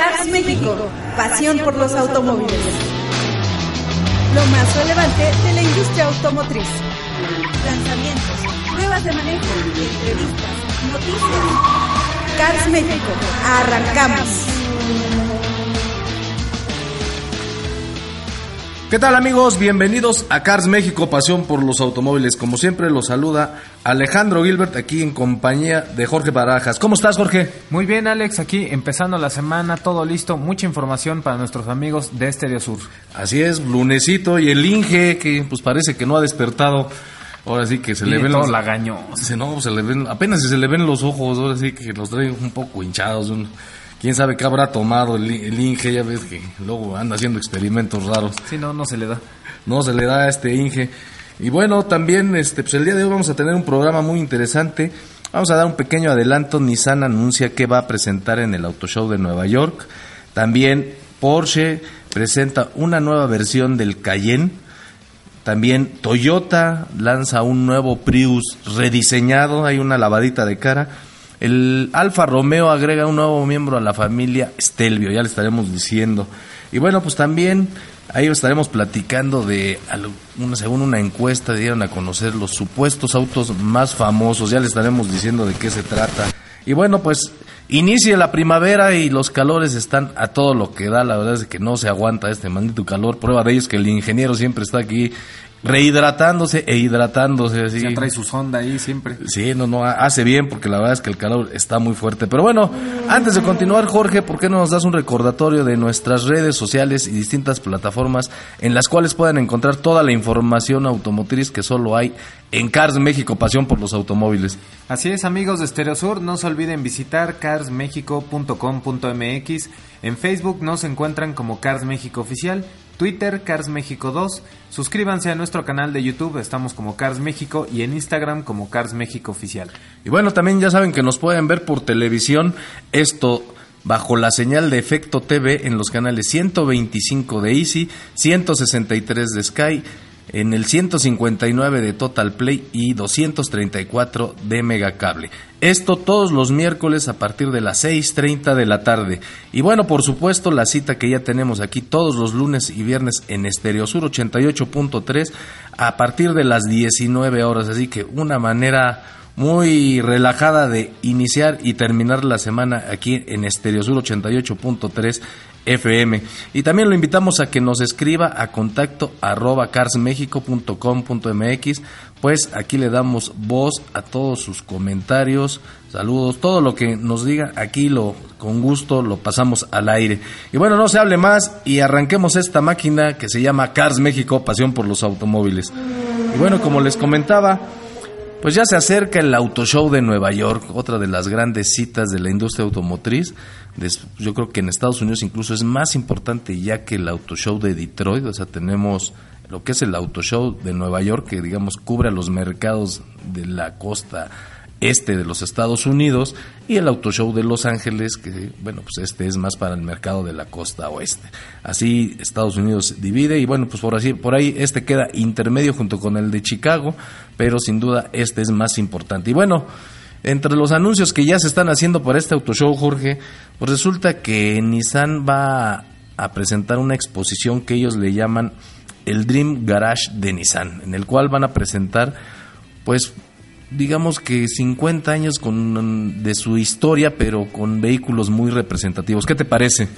Cars México, pasión por los automóviles. Lo más relevante de la industria automotriz. Lanzamientos, pruebas de manejo, entrevistas, noticias. Cars México, arrancamos. ¿Qué tal amigos? Bienvenidos a Cars México, pasión por los automóviles. Como siempre los saluda Alejandro Gilbert aquí en compañía de Jorge Barajas. ¿Cómo estás Jorge? Muy bien Alex, aquí empezando la semana, todo listo, mucha información para nuestros amigos de Estereo Sur. Así es, lunesito y el Inge que pues parece que no ha despertado. Ahora sí que se le ven los... lagaño. Se, no, se le ven, apenas se le ven los ojos, ahora sí que los trae un poco hinchados. un- Quién sabe qué habrá tomado el, el Inge, ya ves que luego anda haciendo experimentos raros. Sí, no, no se le da. no se le da a este Inge. Y bueno, también este, pues el día de hoy vamos a tener un programa muy interesante. Vamos a dar un pequeño adelanto. Nissan anuncia que va a presentar en el Auto Show de Nueva York. También Porsche presenta una nueva versión del Cayenne. También Toyota lanza un nuevo Prius rediseñado, hay una lavadita de cara. El Alfa Romeo agrega un nuevo miembro a la familia Stelvio, ya le estaremos diciendo. Y bueno, pues también ahí estaremos platicando de, según una encuesta, dieron a conocer los supuestos autos más famosos, ya le estaremos diciendo de qué se trata. Y bueno, pues inicia la primavera y los calores están a todo lo que da, la verdad es que no se aguanta este maldito calor. Prueba de ello es que el ingeniero siempre está aquí rehidratándose e hidratándose. Así. Ya trae su sonda ahí siempre. Sí, no, no, hace bien porque la verdad es que el calor está muy fuerte. Pero bueno, antes de continuar, Jorge, ¿por qué no nos das un recordatorio de nuestras redes sociales y distintas plataformas en las cuales pueden encontrar toda la información automotriz que solo hay en Cars México, pasión por los automóviles? Así es, amigos de Stereo Sur, no se olviden visitar carsmexico.com.mx. En Facebook nos encuentran como Cars México Oficial, Twitter Cars México 2. Suscríbanse a nuestro canal de YouTube, estamos como Cars México y en Instagram como Cars México Oficial. Y bueno, también ya saben que nos pueden ver por televisión esto bajo la señal de Efecto TV en los canales 125 de Easy, 163 de Sky, en el 159 de Total Play y 234 de Megacable. Esto todos los miércoles a partir de las 6.30 de la tarde. Y bueno, por supuesto, la cita que ya tenemos aquí todos los lunes y viernes en Estereo Sur 88.3 a partir de las 19 horas. Así que una manera muy relajada de iniciar y terminar la semana aquí en Estereo Sur 88.3 FM. Y también lo invitamos a que nos escriba a contacto arroba carsmexico.com.mx, pues aquí le damos voz a todos sus comentarios, saludos, todo lo que nos diga, aquí lo con gusto lo pasamos al aire. Y bueno, no se hable más y arranquemos esta máquina que se llama Cars México, pasión por los automóviles. Y bueno, como les comentaba, pues ya se acerca el Auto Show de Nueva York, otra de las grandes citas de la industria automotriz. Yo creo que en Estados Unidos incluso es más importante ya que el Auto Show de Detroit. O sea, tenemos lo que es el Auto Show de Nueva York, que digamos cubre a los mercados de la costa este de los Estados Unidos, y el Auto Show de Los Ángeles, que bueno, pues este es más para el mercado de la costa oeste. Así Estados Unidos divide y bueno, pues por así por ahí este queda intermedio junto con el de Chicago, pero sin duda este es más importante. Y bueno, entre los anuncios que ya se están haciendo para este Auto Show, Jorge, pues resulta que Nissan va a presentar una exposición que ellos le llaman el Dream Garage de Nissan, en el cual van a presentar pues digamos que 50 años con, de su historia, pero con vehículos muy representativos. ¿Qué te parece?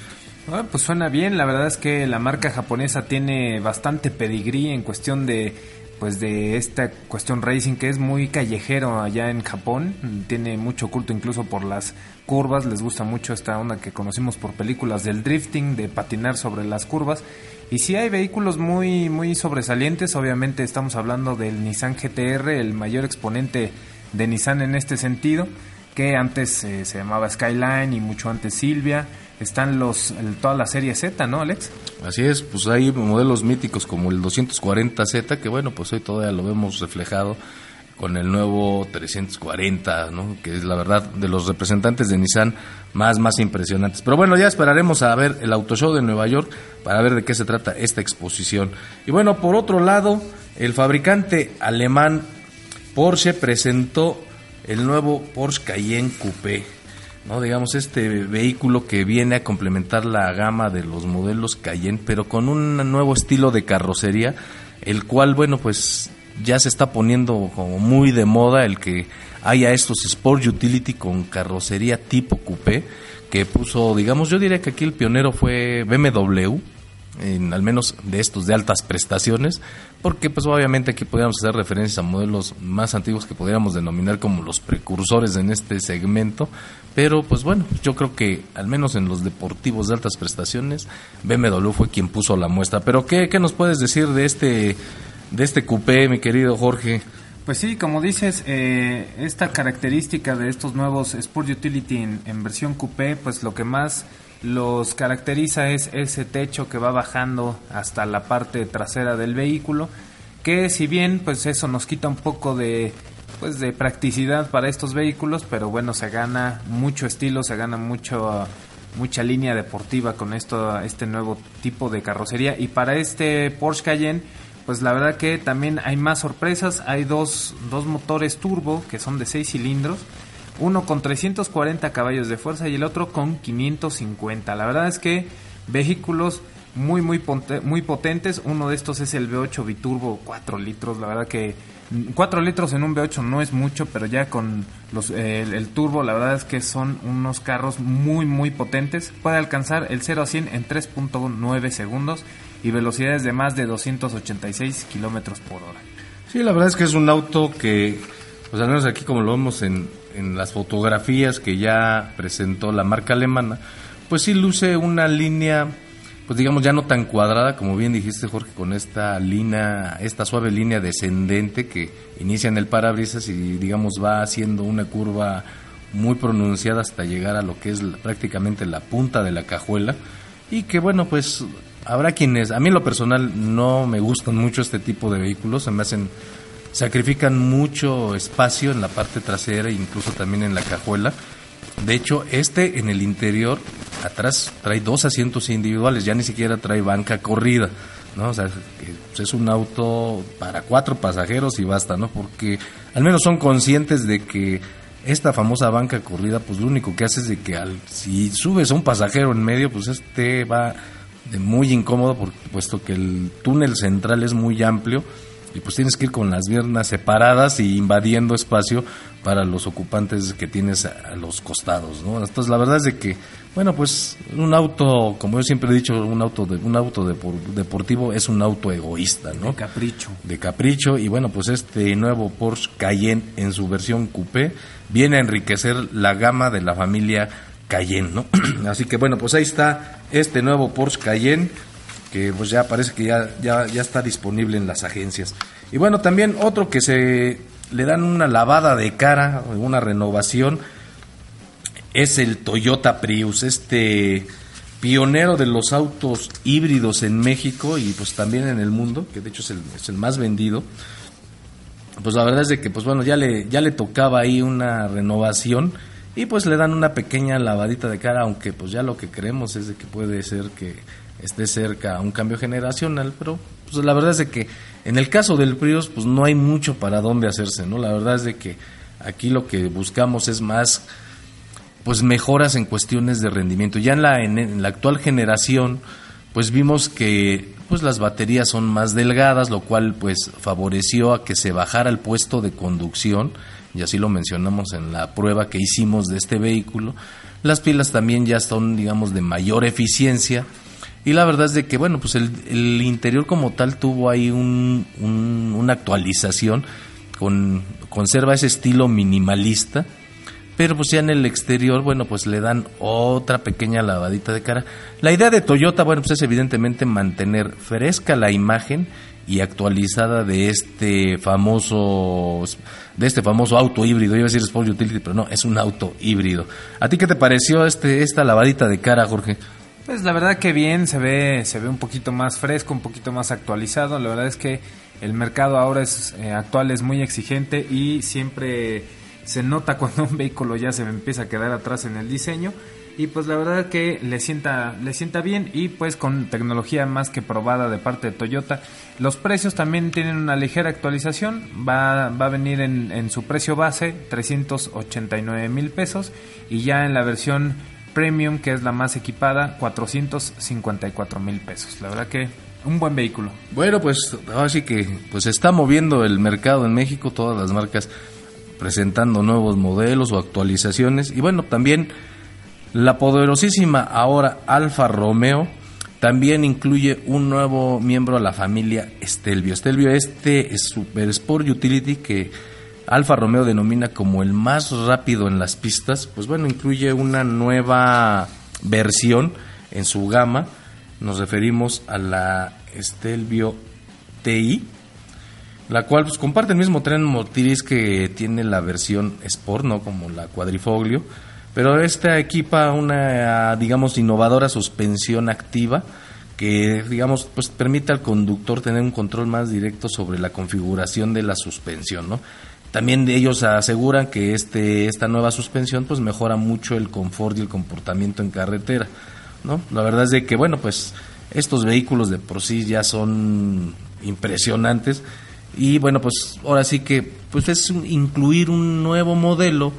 Ah, pues suena bien, la verdad es que la marca japonesa tiene bastante pedigrí en cuestión de pues de esta cuestión racing que es muy callejero allá en Japón, tiene mucho culto incluso por las curvas, les gusta mucho esta onda que conocimos por películas del drifting, de patinar sobre las curvas. Y sí hay vehículos muy muy sobresalientes, obviamente estamos hablando del Nissan GTR, el mayor exponente de Nissan en este sentido, que antes eh, se llamaba Skyline y mucho antes Silvia. Están los toda la serie Z, ¿no, Alex? Así es, pues hay modelos míticos como el 240Z, que bueno, pues hoy todavía lo vemos reflejado con el nuevo 340, ¿no? que es la verdad de los representantes de Nissan más, más impresionantes. Pero bueno, ya esperaremos a ver el Auto Show de Nueva York para ver de qué se trata esta exposición. Y bueno, por otro lado, el fabricante alemán Porsche presentó el nuevo Porsche Cayenne Coupé. ¿No? Digamos, este vehículo que viene a complementar la gama de los modelos Cayenne, pero con un nuevo estilo de carrocería, el cual, bueno, pues ya se está poniendo como muy de moda el que haya estos Sport Utility con carrocería tipo coupé, que puso, digamos, yo diría que aquí el pionero fue BMW, en, al menos de estos de altas prestaciones, porque pues obviamente aquí podríamos hacer referencias a modelos más antiguos que podríamos denominar como los precursores en este segmento, pero pues bueno, yo creo que al menos en los deportivos de altas prestaciones, BMW fue quien puso la muestra. Pero ¿qué, qué nos puedes decir de este, de este coupé, mi querido Jorge? Pues sí, como dices, eh, esta característica de estos nuevos Sport Utility en, en versión coupé, pues lo que más los caracteriza es ese techo que va bajando hasta la parte trasera del vehículo, que si bien pues eso nos quita un poco de pues de practicidad para estos vehículos, pero bueno, se gana mucho estilo, se gana mucho mucha línea deportiva con esto este nuevo tipo de carrocería. Y para este Porsche Cayenne pues la verdad que también hay más sorpresas, hay dos, dos motores turbo que son de 6 cilindros uno con 340 caballos de fuerza y el otro con 550. La verdad es que vehículos muy muy muy potentes. Uno de estos es el V8 biturbo 4 litros. La verdad que 4 litros en un V8 no es mucho, pero ya con los, el, turbo la verdad es que son unos carros muy muy potentes. Puede alcanzar el 0 a 100 en 3.9 segundos y velocidades de más de 286 kilómetros por hora. Sí, la verdad es que es un auto que, pues al menos aquí como lo vemos en, en las fotografías que ya presentó la marca alemana, pues sí luce una línea, pues digamos ya no tan cuadrada, como bien dijiste Jorge, con esta línea, esta suave línea descendente que inicia en el parabrisas y digamos va haciendo una curva muy pronunciada hasta llegar a lo que es prácticamente la punta de la cajuela. Y que bueno pues habrá quienes, a mí en lo personal no me gustan mucho este tipo de vehículos, se me hacen sacrifican mucho espacio en la parte trasera e incluso también en la cajuela. De hecho, este en el interior, atrás trae dos asientos individuales, ya ni siquiera trae banca corrida, ¿no? O sea, pues, es un auto para cuatro pasajeros y basta, ¿no? Porque al menos son conscientes de que esta famosa banca corrida, pues lo único que hace es de que al, si subes a un pasajero en medio, pues este va de muy incómodo, puesto que el túnel central es muy amplio y pues tienes que ir con las piernas separadas y invadiendo espacio para los ocupantes que tienes a, los costados, ¿no? Entonces la verdad es de que, bueno, pues un auto, como yo siempre he dicho, un auto de, un auto deportivo es un auto egoísta, ¿no? De capricho. De capricho y bueno, pues este nuevo Porsche Cayenne en su versión coupé viene a enriquecer la gama de la familia Cayenne, ¿no? Así que bueno, pues ahí está este nuevo Porsche Cayenne que pues ya parece que ya, ya, ya está disponible en las agencias. Y bueno, también otro que se le dan una lavada de cara, una renovación, es el Toyota Prius, este pionero de los autos híbridos en México y pues también en el mundo, que de hecho es el, más vendido. Pues la verdad es de que pues bueno, ya le, ya le tocaba ahí una renovación y pues le dan una pequeña lavadita de cara, aunque pues ya lo que creemos es de que puede ser que esté cerca a un cambio generacional, pero pues la verdad es de que en el caso del Prius pues no hay mucho para dónde hacerse, ¿no? La verdad es de que aquí lo que buscamos es más pues mejoras en cuestiones de rendimiento. Ya en la en, la actual generación pues vimos que pues las baterías son más delgadas, lo cual pues favoreció a que se bajara el puesto de conducción, y así lo mencionamos en la prueba que hicimos de este vehículo. Las pilas también ya son digamos de mayor eficiencia y la verdad es de que, bueno, pues el, interior como tal tuvo ahí un, una actualización, con, conserva ese estilo minimalista, pero pues ya en el exterior, bueno, pues le dan otra pequeña lavadita de cara. La idea de Toyota, bueno, pues es evidentemente mantener fresca la imagen y actualizada de este famoso de este famoso auto híbrido, iba a decir Sport Utility, pero no, es un auto híbrido. ¿A ti qué te pareció este esta lavadita de cara, Jorge? Pues la verdad que bien, se ve, se ve un poquito más fresco, un poquito más actualizado. La verdad es que el mercado ahora es eh, actual es muy exigente y siempre se nota cuando un vehículo ya se empieza a quedar atrás en el diseño. y pues la verdad que le sienta le sienta bien y pues con tecnología más que probada de parte de Toyota los precios también tienen una ligera actualización va, va a venir en, su precio base 389 mil pesos y ya en la versión premium que es la más equipada 454 mil pesos. La verdad que un buen vehículo. Bueno, pues así que pues está moviendo el mercado en México, todas las marcas presentando nuevos modelos o actualizaciones. Y bueno, también la poderosísima ahora Alfa Romeo también incluye un nuevo miembro a la familia Stelvio. Stelvio este es Super Sport Utility que Alfa Romeo denomina como el más rápido en las pistas, pues bueno, incluye una nueva versión en su gama. Nos referimos a la Stelvio TI, la cual pues, comparte el mismo tren motriz que tiene la versión Sport, no como la Quadrifoglio, pero esta equipa una, digamos, innovadora suspensión activa que, digamos, pues permite al conductor tener un control más directo sobre la configuración de la suspensión, ¿no? También ellos aseguran que este, esta nueva suspensión pues mejora mucho el confort y el comportamiento en carretera, ¿no? La verdad es de que, bueno, pues estos vehículos de por sí ya son impresionantes y bueno, pues ahora sí que pues es incluir un nuevo modelo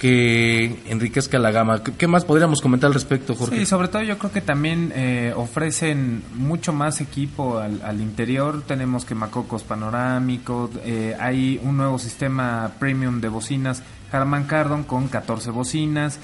que enriquezca la gama. ¿Qué más podríamos comentar al respecto, Jorge? Sí, sobre todo yo creo que también eh, ofrecen mucho más equipo al, interior. Tenemos quemacocos panorámicos, eh, hay un nuevo sistema premium de bocinas Harman Kardon con 14 bocinas.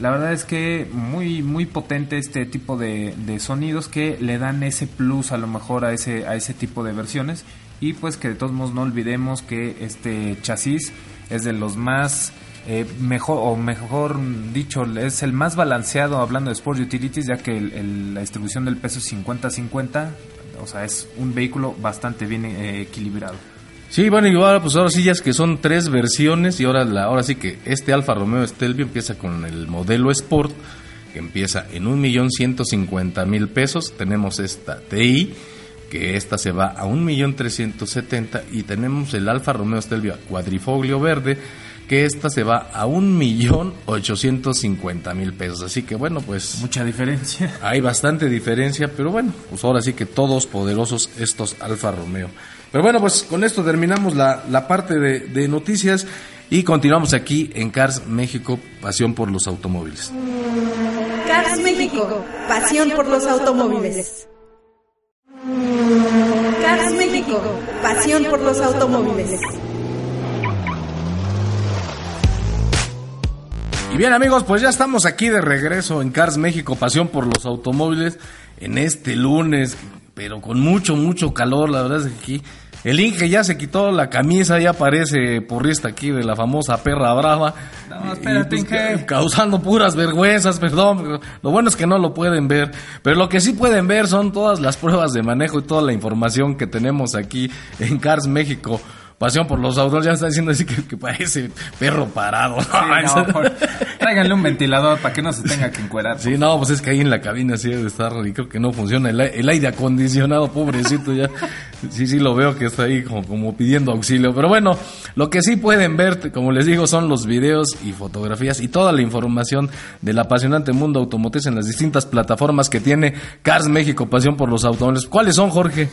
La verdad es que muy muy potente este tipo de, de sonidos que le dan ese plus a lo mejor a ese a ese tipo de versiones y pues que de todos modos no olvidemos que este chasis es de los más eh, mejor o mejor dicho es el más balanceado hablando de Sport Utilities ya que el- la distribución del peso es 50-50 o sea es un vehículo bastante bien eh, equilibrado Sí, bueno, y ahora pues ahora sí ya es que son tres versiones y ahora la ahora sí que este Alfa Romeo Stelvio empieza con el modelo Sport que empieza en un millón ciento cincuenta mil pesos. Tenemos esta TI que esta se va a un millón trescientos setenta y tenemos el Alfa Romeo Stelvio cuadrifoglio verde que esta se va a un millón ochocientos cincuenta mil pesos. Así que bueno, pues mucha diferencia hay bastante diferencia, pero bueno, pues ahora sí que todos poderosos estos Alfa Romeo. Pero bueno, pues con esto terminamos la, la parte de, de noticias y continuamos aquí en Cars México, pasión por los automóviles. Cars México, pasión por los automóviles. Cars México, pasión por los automóviles. Y bien amigos, pues ya estamos aquí de regreso en Cars México, pasión por los automóviles, en este lunes, pero con mucho, mucho calor, la verdad es que aquí el Inge ya se quitó la camisa, ya parece porrista aquí de la famosa perra brava. No, espérate, Y, pues, Inge. Causando puras vergüenzas, perdón, lo bueno es que no lo pueden ver, pero lo que sí pueden ver son todas las pruebas de manejo y toda la información que tenemos aquí en Cars México. Pasión por los autos, ya está diciendo así que, que parece perro parado. Sí, no, por- tráiganle un ventilador para que no se tenga que encuerar Sí, no, pues es que ahí en la cabina sí debe estar y creo que no funciona el, el aire acondicionado, pobrecito ya. Sí, sí lo veo que está ahí como, como pidiendo auxilio. Pero bueno, lo que sí pueden ver, como les digo, son los videos y fotografías y toda la información del apasionante mundo automotriz en las distintas plataformas que tiene Cars México, pasión por los automóviles. ¿Cuáles son, Jorge?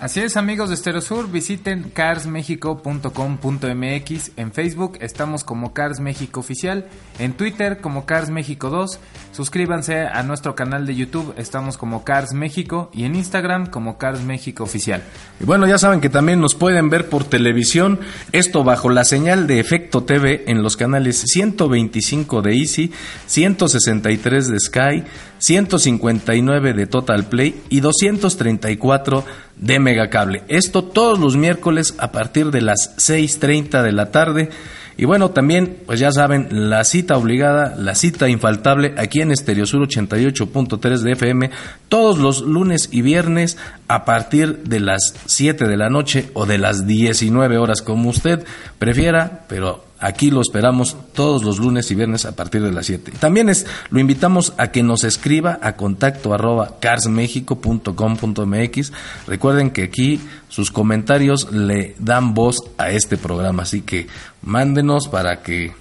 Así es, amigos de Stereosur, visiten carsmexico.com.mx. En Facebook estamos como Cars México Oficial, en Twitter como Cars México 2. Suscríbanse a nuestro canal de YouTube, estamos como Cars México y en Instagram como Cars México Oficial. Y bueno, ya saben que también nos pueden ver por televisión, esto bajo la señal de Efecto TV en los canales 125 de Easy, 163 de Sky, 159 de Total Play y 234 de Megacable. Esto todos los miércoles a partir de las 6.30 de la tarde. Y bueno, también, pues ya saben, la cita obligada, la cita infaltable aquí en Estereosur 88.3 de FM, todos los lunes y viernes a partir de las 7 de la noche o de las 19 horas, como usted prefiera, pero aquí lo esperamos todos los lunes y viernes a partir de las 7. También es, lo invitamos a que nos escriba a contacto arroba carsmexico.com.mx. Recuerden que aquí sus comentarios le dan voz a este programa, así que mándenos para que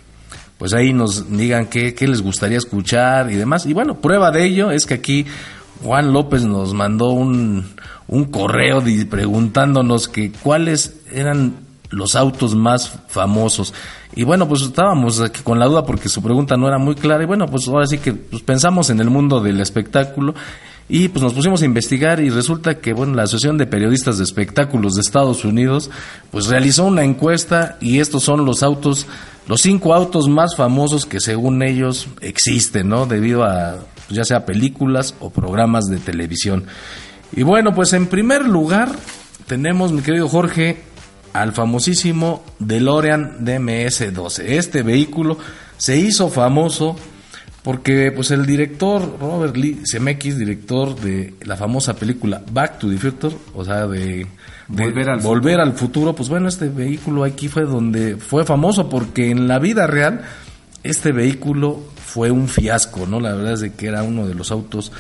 pues ahí nos digan qué, les gustaría escuchar y demás. Y bueno, prueba de ello es que aquí Juan López nos mandó un, un correo preguntándonos que cuáles eran los autos más famosos. Y bueno, pues estábamos aquí con la duda porque su pregunta no era muy clara. Y bueno, pues ahora sí que pues, pensamos en el mundo del espectáculo y pues nos pusimos a investigar y resulta que bueno, la Asociación de Periodistas de Espectáculos de Estados Unidos pues realizó una encuesta y estos son los autos, los cinco autos más famosos que según ellos existen, ¿no? Debido a pues, ya sea películas o programas de televisión. Y bueno, pues en primer lugar tenemos, mi querido Jorge, al famosísimo DeLorean DMS-12. Este vehículo se hizo famoso porque pues el director Robert Lee Zemeckis, director de la famosa película Back to the Future, o sea, de, de Volver al volver al futuro, pues bueno, este vehículo aquí fue donde fue famoso porque en la vida real este vehículo fue un fiasco, ¿no? La verdad es de que era uno de los autos,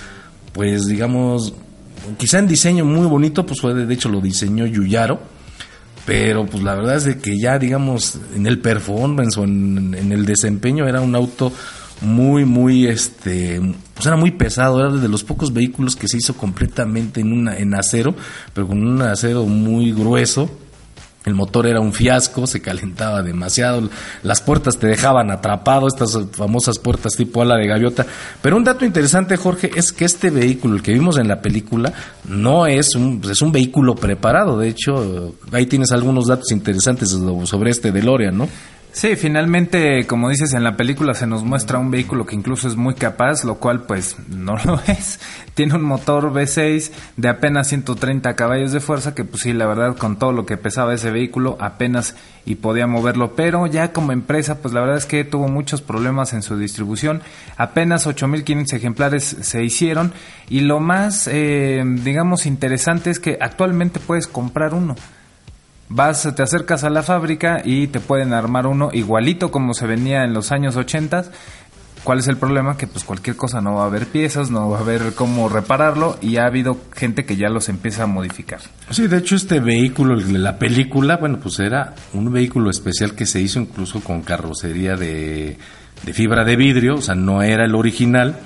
pues digamos, quizá en diseño muy bonito, pues fue de hecho lo diseñó Yuyaro, pero pues la verdad es de que ya digamos en el performance o en, el desempeño era un auto muy muy este pues era muy pesado era de los pocos vehículos que se hizo completamente en una en acero pero con un acero muy grueso el motor era un fiasco, se calentaba demasiado, las puertas te dejaban atrapado, estas famosas puertas tipo ala de gaviota. Pero un dato interesante, Jorge, es que este vehículo, el que vimos en la película, no es un, es un vehículo preparado. De hecho, ahí tienes algunos datos interesantes sobre este DeLorean, ¿no? Sí, finalmente, como dices, en la película se nos muestra un vehículo que incluso es muy capaz, lo cual pues no lo es. Tiene un motor V6 de apenas 130 caballos de fuerza, que pues sí, la verdad, con todo lo que pesaba ese vehículo, apenas y podía moverlo. Pero ya como empresa, pues la verdad es que tuvo muchos problemas en su distribución. Apenas 8.500 ejemplares se hicieron. Y lo más, eh, digamos, interesante es que actualmente puedes comprar uno. Vas, te acercas a la fábrica y te pueden armar uno igualito como se venía en los años 80. ¿Cuál es el problema? Que pues cualquier cosa no va a haber piezas, no va a haber cómo repararlo y ha habido gente que ya los empieza a modificar. Sí, de hecho este vehículo, la película, bueno, pues era un vehículo especial que se hizo incluso con carrocería de, de fibra de vidrio, o sea, no era el original,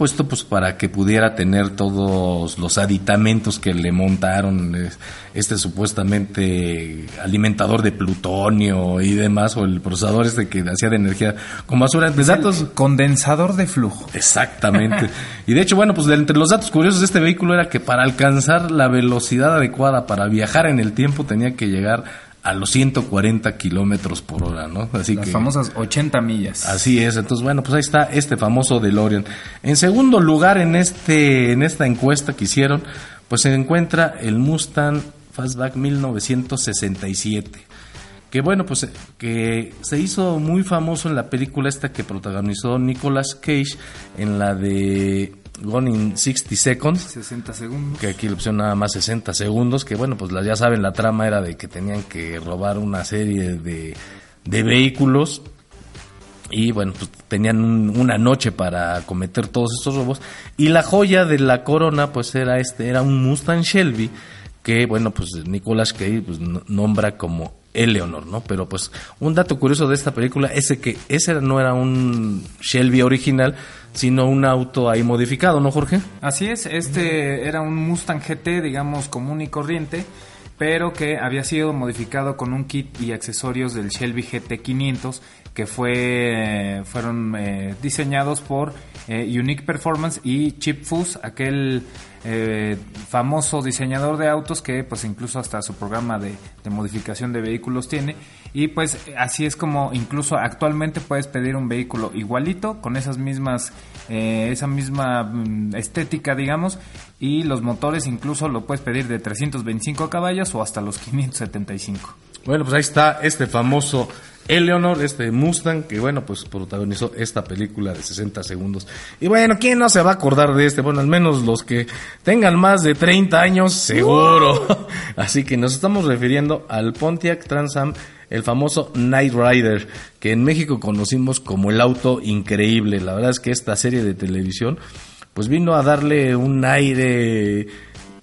puesto pues para que pudiera tener todos los aditamentos que le montaron eh, este supuestamente alimentador de plutonio y demás o el procesador este que hacía de energía con basura de datos Condensador de flujo. Exactamente. y de hecho, bueno, pues de entre los datos curiosos de este vehículo era que para alcanzar la velocidad adecuada para viajar en el tiempo tenía que llegar a los 140 kilómetros por hora, ¿no? Así Las que famosas 80 millas. Así es, entonces bueno, pues ahí está este famoso DeLorean. En segundo lugar en este en esta encuesta que hicieron, pues se encuentra el Mustang Fastback 1967. Que bueno, pues que se hizo muy famoso en la película esta que protagonizó Nicolas Cage en la de Gone in 60 Seconds 60 segundos. que aquí le pusieron nada más 60 segundos, que bueno, pues ya saben, la trama era de que tenían que robar una serie de, de vehículos y bueno, pues tenían un- una noche para cometer todos estos robos y la joya de la corona pues era este, era un Mustang Shelby que bueno, pues Nicolas Cage pues, no- nombra como Eleanor, ¿no? Pero pues un dato curioso de esta película es que ese no era un Shelby original, sino un auto ahí modificado, ¿no, Jorge? Así es, este era un Mustang GT, digamos, común y corriente, pero que había sido modificado con un kit y accesorios del Shelby GT500 que fue fueron eh, diseñados por eh, Unique Performance y Chip Foose, aquel eh, famoso diseñador de autos que pues incluso hasta su programa de, de modificación de vehículos tiene y pues así es como incluso actualmente puedes pedir un vehículo igualito con esas mismas eh, esa misma mm, estética digamos y los motores incluso lo puedes pedir de 325 caballos o hasta los 575 Bueno, pues ahí está este famoso Eleanor, este Mustang, que bueno, pues protagonizó esta película de 60 segundos. Y bueno, ¿quién no se va a acordar de este? Bueno, al menos los que tengan más de 30 años, seguro. Así que nos estamos refiriendo al Pontiac Trans Am, el famoso Night Rider, que en México conocimos como el auto increíble. La verdad es que esta serie de televisión, pues vino a darle un aire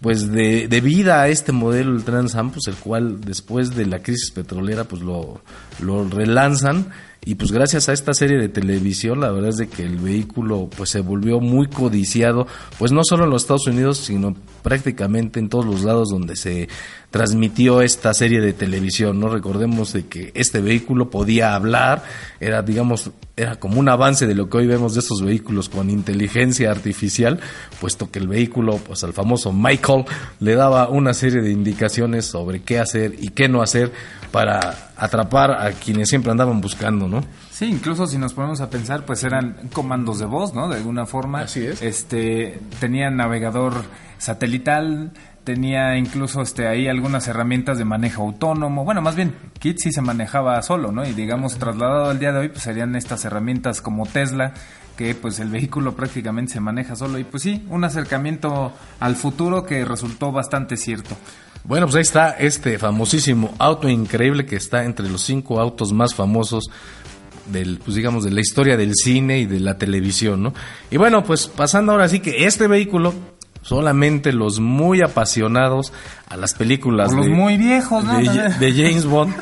pues de, de vida a este modelo el Trans Am, pues el cual después de la crisis petrolera pues lo, lo relanzan y pues gracias a esta serie de televisión la verdad es de que el vehículo pues se volvió muy codiciado pues no solo en los Estados Unidos sino prácticamente en todos los lados donde se transmitió esta serie de televisión no recordemos de que este vehículo podía hablar era digamos era como un avance de lo que hoy vemos de estos vehículos con inteligencia artificial puesto que el vehículo pues al famoso Michael le daba una serie de indicaciones sobre qué hacer y qué no hacer para atrapar a quienes siempre andaban buscando, ¿no? Sí, incluso si nos ponemos a pensar, pues eran comandos de voz, ¿no? De alguna forma. Así es. Este, tenía navegador satelital, tenía incluso este ahí algunas herramientas de manejo autónomo. Bueno, más bien, Kit sí se manejaba solo, ¿no? Y digamos, trasladado al día de hoy, pues serían estas herramientas como Tesla, que pues el vehículo prácticamente se maneja solo. Y pues sí, un acercamiento al futuro que resultó bastante cierto. Bueno, pues ahí está este famosísimo auto increíble que está entre los cinco autos más famosos del, pues digamos, de la historia del cine y de la televisión, ¿no? Y bueno, pues pasando ahora sí que este vehículo, solamente los muy apasionados a las películas los de, muy viejos, ¿no? de, de James Bond,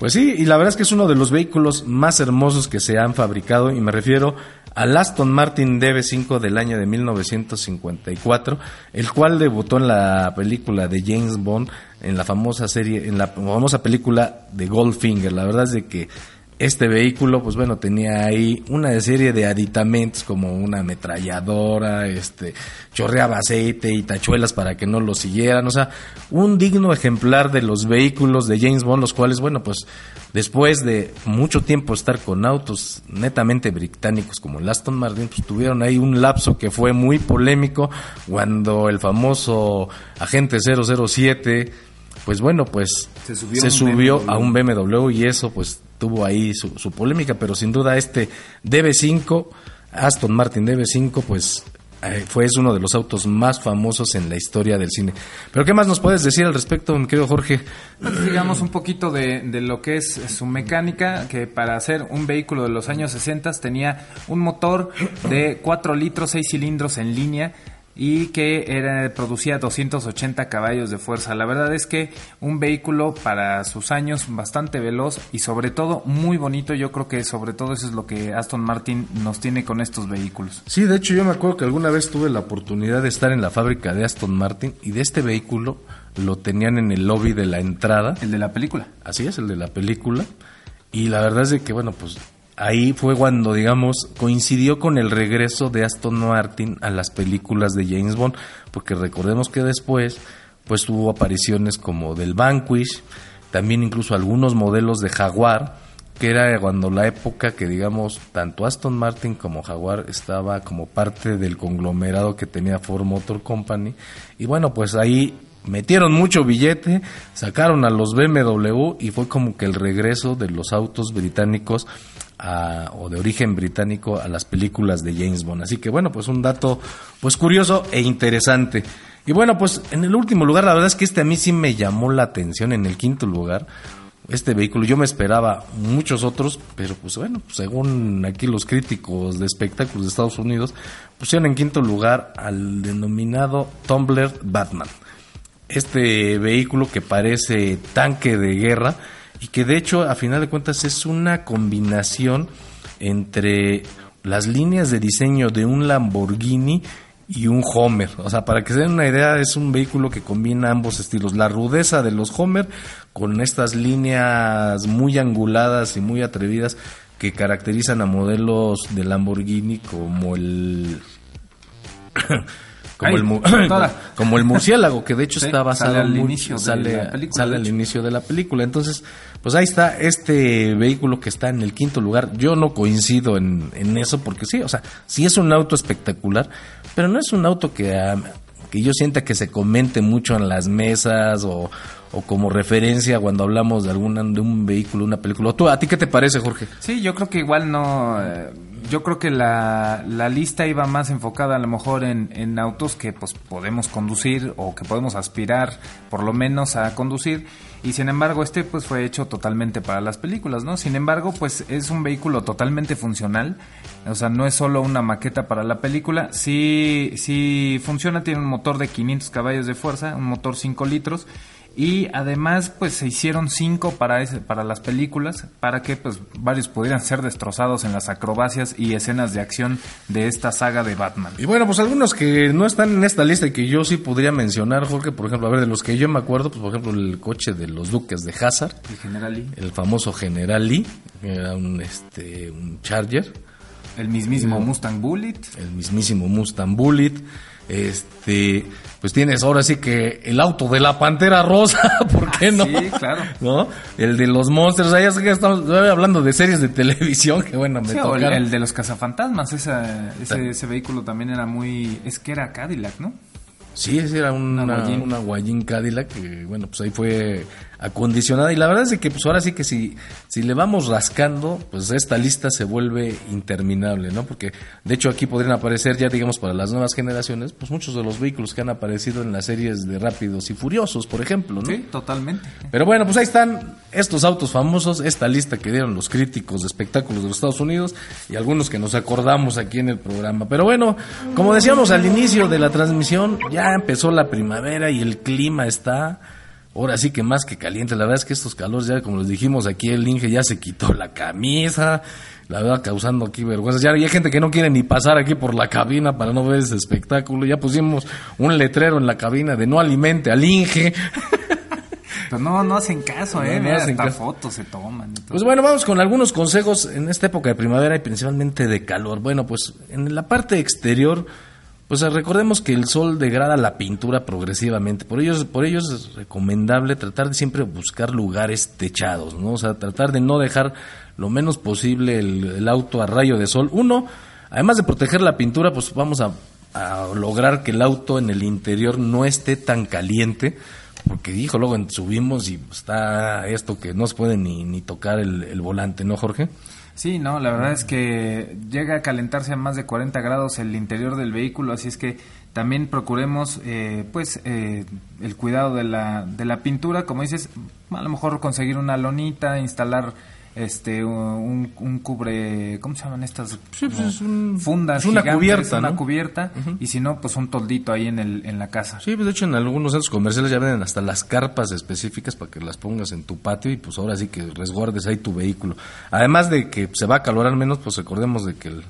pues sí, y la verdad es que es uno de los vehículos más hermosos que se han fabricado y me refiero al Aston Martin DB5 del año de 1954, el cual debutó en la película de James Bond, en la famosa serie, en la famosa película de Goldfinger. La verdad es de que este vehículo, pues bueno, tenía ahí una serie de aditamentos como una ametralladora, este, chorreaba aceite y tachuelas para que no lo siguieran, o sea, un digno ejemplar de los vehículos de James Bond, los cuales, bueno, pues después de mucho tiempo estar con autos netamente británicos como el Aston Martin, pues tuvieron ahí un lapso que fue muy polémico cuando el famoso agente 007 pues bueno, pues Se subió se subió BMW. a un BMW y eso pues tuvo ahí su, su polémica, pero sin duda este DB5, Aston Martin DB5, pues eh, fue es uno de los autos más famosos en la historia del cine. Pero ¿qué más nos puedes decir al respecto, mi querido Jorge? Digamos un poquito de, de lo que es su mecánica, que para hacer un vehículo de los años 60 tenía un motor de 4 litros, 6 cilindros en línea y que era, producía 280 caballos de fuerza. La verdad es que un vehículo para sus años bastante veloz y sobre todo muy bonito. Yo creo que sobre todo eso es lo que Aston Martin nos tiene con estos vehículos. Sí, de hecho yo me acuerdo que alguna vez tuve la oportunidad de estar en la fábrica de Aston Martin y de este vehículo lo tenían en el lobby de la entrada. El de la película. Así es, el de la película. Y la verdad es de que, bueno, pues ahí fue cuando, digamos, coincidió con el regreso de Aston Martin a las películas de James Bond, porque recordemos que después, pues tuvo apariciones como del Vanquish, también incluso algunos modelos de Jaguar, que era cuando la época que, digamos, tanto Aston Martin como Jaguar estaba como parte del conglomerado que tenía Ford Motor Company. Y bueno, pues ahí metieron mucho billete, sacaron a los BMW y fue como que el regreso de los autos británicos o de origen británico a las películas de James Bond. Así que bueno, pues un dato pues curioso e interesante. Y bueno, pues en el último lugar, la verdad es que este a mí sí me llamó la atención en el quinto lugar. Este vehículo, yo me esperaba muchos otros, pero pues bueno, según aquí los críticos de espectáculos de Estados Unidos, pusieron en quinto lugar al denominado Tumbler Batman este vehículo que parece tanque de guerra y que de hecho a final de cuentas es una combinación entre las líneas de diseño de un Lamborghini y un Homer. O sea, para que se den una idea, es un vehículo que combina ambos estilos. La rudeza de los Homer con estas líneas muy anguladas y muy atrevidas que caracterizan a modelos de Lamborghini como el como, Ay, el, mu- como el murciélago, que de hecho Sí, está basado sale al inicio de sale, la película, sale de al inicio de la película. Entonces, pues ahí está este vehículo que está en el quinto lugar. Yo no coincido en, en eso porque sí, o sea, sí es un auto espectacular, pero no es un auto que, que yo sienta que se comente mucho en las mesas o, o como referencia cuando hablamos de alguna de un vehículo, una película. ¿Tú, ¿A ti qué te parece, Jorge? Sí, yo creo que igual no. eh, yo creo que la, la lista iba más enfocada a lo mejor en, en autos que pues podemos conducir o que podemos aspirar por lo menos a conducir. Y sin embargo, este pues fue hecho totalmente para las películas, ¿no? Sin embargo, pues es un vehículo totalmente funcional. O sea, no es solo una maqueta para la película. Sí, sí funciona, tiene un motor de 500 caballos de fuerza, un motor 5 litros. Y además, pues se hicieron cinco para, ese, para las películas, para que pues varios pudieran ser destrozados en las acrobacias y escenas de acción de esta saga de Batman. Y bueno, pues algunos que no están en esta lista y que yo sí podría mencionar, Jorge, por ejemplo, a ver, de los que yo me acuerdo, pues por ejemplo, el coche de los duques de Hazard. El General Lee. El famoso General Lee, que era un, este, un Charger. El mismísimo Mustang Bullet. El mismísimo Mustang Bullet este pues tienes ahora sí que el auto de la pantera rosa, ¿por qué no? Sí, claro. ¿No? El de los monsters, ahí que estamos hablando de series de televisión, que bueno, me sí, el, el, de los cazafantasmas, esa, ese, ese vehículo también era muy, es que era Cadillac, ¿no? Sí, ese era una, una, Guayín Cadillac que, bueno, pues ahí fue acondicionada. Y la verdad es que, pues ahora sí que si, si le vamos rascando, pues esta lista se vuelve interminable, ¿no? Porque, de hecho, aquí podrían aparecer ya, digamos, para las nuevas generaciones, pues muchos de los vehículos que han aparecido en las series de Rápidos y Furiosos, por ejemplo, ¿no? Sí, totalmente. Pero bueno, pues ahí están estos autos famosos, esta lista que dieron los críticos de espectáculos de los Estados Unidos y algunos que nos acordamos aquí en el programa. Pero bueno, como decíamos al inicio de la transmisión, ya empezó la primavera y el clima está ahora sí que más que caliente. La verdad es que estos calores ya, como les dijimos aquí, el Inge ya se quitó la camisa, la verdad causando aquí vergüenza. Ya hay gente que no quiere ni pasar aquí por la cabina para no ver ese espectáculo. Ya pusimos un letrero en la cabina de no alimente al Inge. Pero no, no hacen caso, ¿eh? No, hacen caso. fotos se toman. Pues bueno, vamos con algunos consejos en esta época de primavera y principalmente de calor. Bueno, pues en la parte exterior pues recordemos que el sol degrada la pintura progresivamente, por ello, por ello es recomendable tratar de siempre buscar lugares techados, ¿no? O sea, tratar de no dejar lo menos posible el, auto a rayo de sol. Uno, además de proteger la pintura, pues vamos a, lograr que el auto en el interior no esté tan caliente, porque dijo, luego subimos y está esto que no se puede ni, ni tocar el, volante, ¿no, Jorge? Sí, no, la verdad es que llega a calentarse a más de 40 grados el interior del vehículo, así es que también procuremos eh, pues eh, el cuidado de la, de la pintura, como dices, a lo mejor conseguir una lonita, instalar este un, un, cubre cómo se llaman estas pues fundas una cubierta una cubierta y si no pues un toldito ahí en el en la casa. Sí pues de hecho en algunos centros comerciales ya venden hasta las carpas específicas para que las pongas en tu patio y pues ahora sí que resguardes ahí tu vehículo. Además de que se va a calorar menos pues recordemos de que el,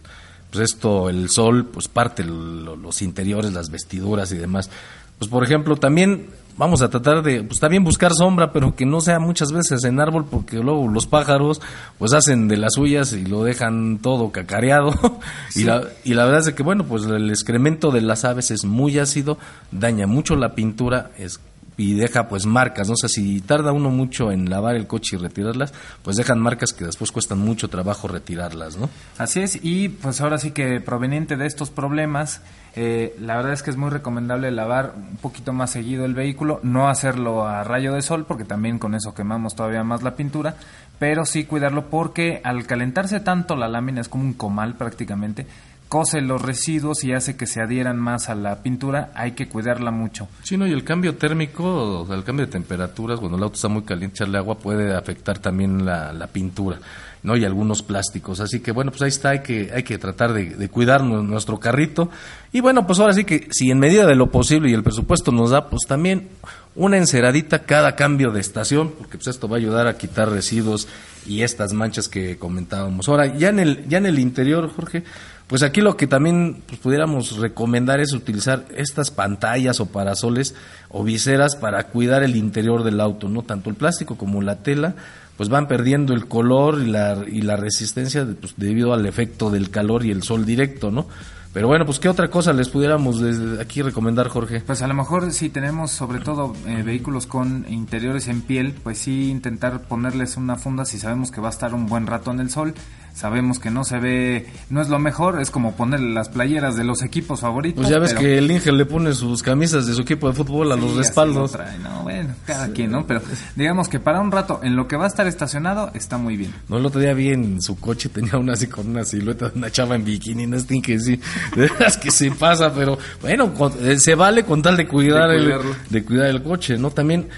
pues esto el sol pues parte los interiores las vestiduras y demás. Pues por ejemplo también vamos a tratar de, pues también buscar sombra, pero que no sea muchas veces en árbol, porque luego los pájaros pues hacen de las suyas y lo dejan todo cacareado. y, la, y la verdad es que, bueno, pues el excremento de las aves es muy ácido, daña mucho la pintura, es y deja pues marcas, no sé si tarda uno mucho en lavar el coche y retirarlas, pues dejan marcas que después cuestan mucho trabajo retirarlas, ¿no? Así es, y pues ahora sí que proveniente de estos problemas, eh, la verdad es que es muy recomendable lavar un poquito más seguido el vehículo, no hacerlo a rayo de sol, porque también con eso quemamos todavía más la pintura, pero sí cuidarlo porque al calentarse tanto la lámina es como un comal prácticamente, cose los residuos y hace que se adhieran más a la pintura, hay que cuidarla mucho. Sí, no, y el cambio térmico, el cambio de temperaturas, cuando el auto está muy caliente, echarle agua puede afectar también la, la pintura. ¿no? y algunos plásticos. Así que bueno, pues ahí está, hay que, hay que tratar de, de, cuidar nuestro carrito. Y bueno, pues ahora sí que si en medida de lo posible y el presupuesto nos da, pues también una enceradita cada cambio de estación, porque pues esto va a ayudar a quitar residuos y estas manchas que comentábamos. Ahora, ya en el, ya en el interior, Jorge, pues aquí lo que también pues, pudiéramos recomendar es utilizar estas pantallas o parasoles o viseras para cuidar el interior del auto, ¿no? Tanto el plástico como la tela, pues van perdiendo el color y la, y la resistencia pues, debido al efecto del calor y el sol directo, ¿no? Pero bueno, pues qué otra cosa les pudiéramos desde aquí recomendar, Jorge. Pues a lo mejor si tenemos sobre todo eh, vehículos con interiores en piel, pues sí intentar ponerles una funda si sabemos que va a estar un buen rato en el sol sabemos que no se ve, no es lo mejor, es como ponerle las playeras de los equipos favoritos. Pues ya ves que el Inge le pone sus camisas de su equipo de fútbol a los respaldos. no, bueno, cada quien, ¿no? Pero digamos que para un rato, en lo que va a estar estacionado, está muy bien. No, el otro día vi en su coche, tenía una así con una silueta de una chava en bikini, no es que sí, de que se pasa, pero bueno, eh, se vale con tal de cuidar, el, de cuidar el coche, ¿no? También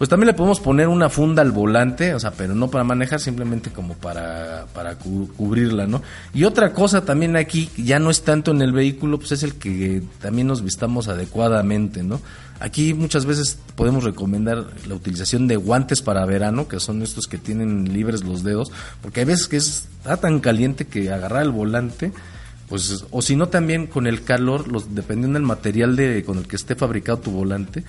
pues también le podemos poner una funda al volante, o sea, pero no para manejar, simplemente como para, para cubrirla, ¿no? Y otra cosa también aquí, ya no es tanto en el vehículo, pues es el que también nos vistamos adecuadamente, ¿no? Aquí muchas veces podemos recomendar la utilización de guantes para verano, que son estos que tienen libres los dedos, porque hay veces que es, está tan caliente que agarrar el volante, pues, o si no también con el calor, los, dependiendo del material de, con el que esté fabricado tu volante,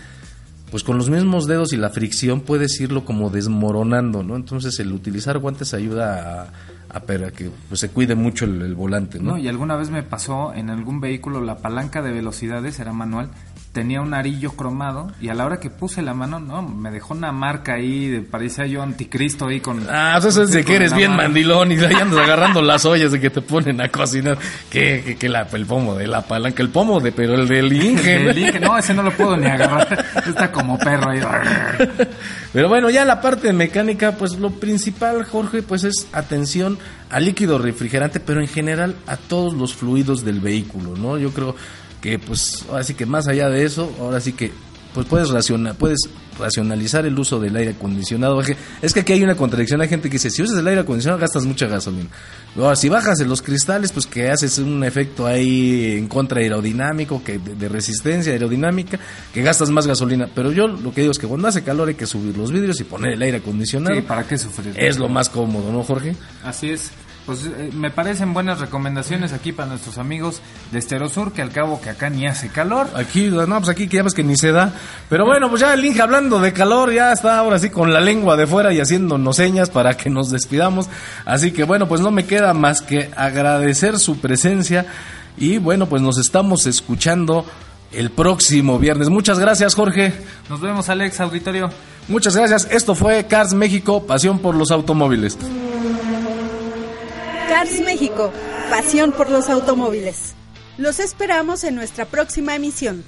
pues con los mismos dedos y la fricción puedes irlo como desmoronando, ¿no? Entonces el utilizar guantes ayuda a, a, que pues, se cuide mucho el, el volante, ¿no? ¿no? Y alguna vez me pasó en algún vehículo la palanca de velocidades era manual tenía un arillo cromado y a la hora que puse la mano, no, me dejó una marca ahí, de, parecía yo anticristo ahí con... Ah, eso es de que eres bien mandilón y ahí andas agarrando las ollas de que te ponen a cocinar. Que, que, la, el pomo de la palanca, el pomo de, pero el del Inge. el Inge, no, ese no lo puedo ni agarrar, está como perro ahí. Pero bueno, ya la parte mecánica, pues lo principal, Jorge, pues es atención al líquido refrigerante, pero en general a todos los fluidos del vehículo, ¿no? Yo creo que pues ahora sí que más allá de eso, ahora sí que pues puedes racionar, puedes racionalizar el uso del aire acondicionado. Es que aquí hay una contradicción, hay gente que dice, si usas el aire acondicionado gastas mucha gasolina. Ahora, si bajas en los cristales, pues que haces un efecto ahí en contra aerodinámico, que de, resistencia aerodinámica, que gastas más gasolina. Pero yo lo que digo es que cuando hace calor hay que subir los vidrios y poner el aire acondicionado. Sí, ¿para qué sufrir? Es lo más cómodo, ¿no, Jorge? Así es pues eh, me parecen buenas recomendaciones aquí para nuestros amigos de Esterosur, que al cabo que acá ni hace calor. Aquí, no, pues aquí que ya ves que ni se da. Pero bueno, pues ya el Inge hablando de calor, ya está ahora sí con la lengua de fuera y haciéndonos señas para que nos despidamos. Así que bueno, pues no me queda más que agradecer su presencia y bueno, pues nos estamos escuchando el próximo viernes. Muchas gracias, Jorge. Nos vemos, Alex, auditorio. Muchas gracias. Esto fue Cars México, pasión por los automóviles. Cars México, pasión por los automóviles. Los esperamos en nuestra próxima emisión.